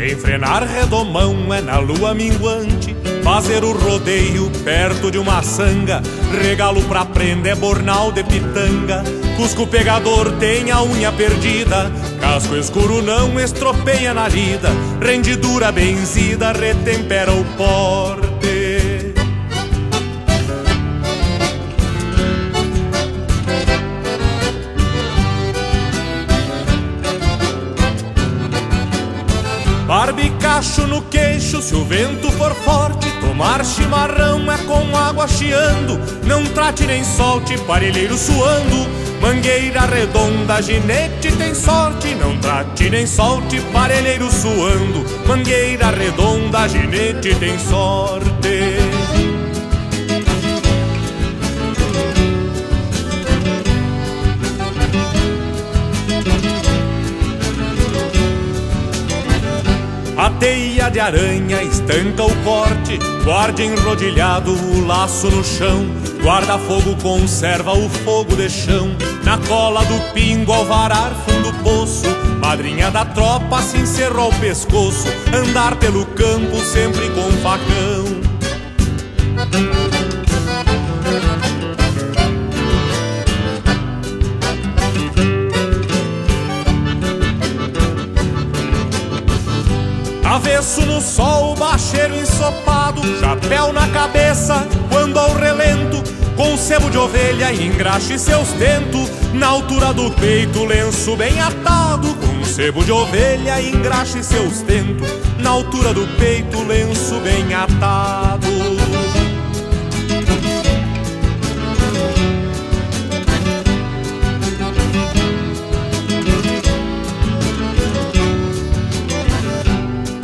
Enfrenar redomão é na lua minguante Fazer o rodeio perto de uma sanga. Regalo pra prenda é bornal de pitanga. Cusco pegador tem a unha perdida. Casco escuro não estropeia na lida. Rendidura benzida retempera o porte Barbicacho no queixo se o vento for forte Tomar chimarrão é com água chiando. Não trate nem solte, parelheiro suando. Mangueira redonda, ginete tem sorte. Não trate nem solte, parelheiro suando. Mangueira redonda, ginete tem sorte teia de aranha estanca o corte, guarde enrodilhado o laço no chão. Guarda-fogo conserva o fogo de chão, na cola do pingo ao varar fundo poço. Madrinha da tropa se encerrou ao pescoço, andar pelo campo sempre com facão. Avesso no sol, bacheiro ensopado, chapéu na cabeça, quando ao relento, com sebo de ovelha engraxe seus dentos, na altura do peito, lenço bem atado, com sebo de ovelha engraxe seus dentos, na altura do peito, lenço bem atado.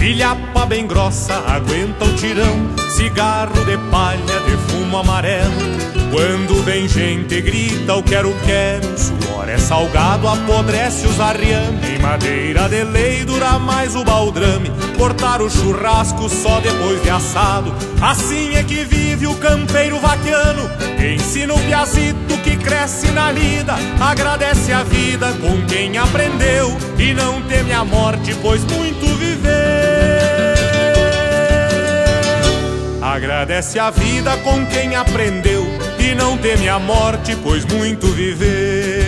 Pilhapa bem grossa aguenta o tirão. Cigarro de palha de fumo amarelo. Quando vem gente grita o quero quero Suor é salgado, apodrece os arriame. Em madeira de lei dura mais o baldrame. Cortar o churrasco só depois de assado. Assim é que vive o campeiro vaquiano Ensina o piazito que cresce na lida Agradece a vida com quem aprendeu E não teme a morte, pois muito viveu Agradece a vida com quem aprendeu e não teme a morte, pois muito viveu.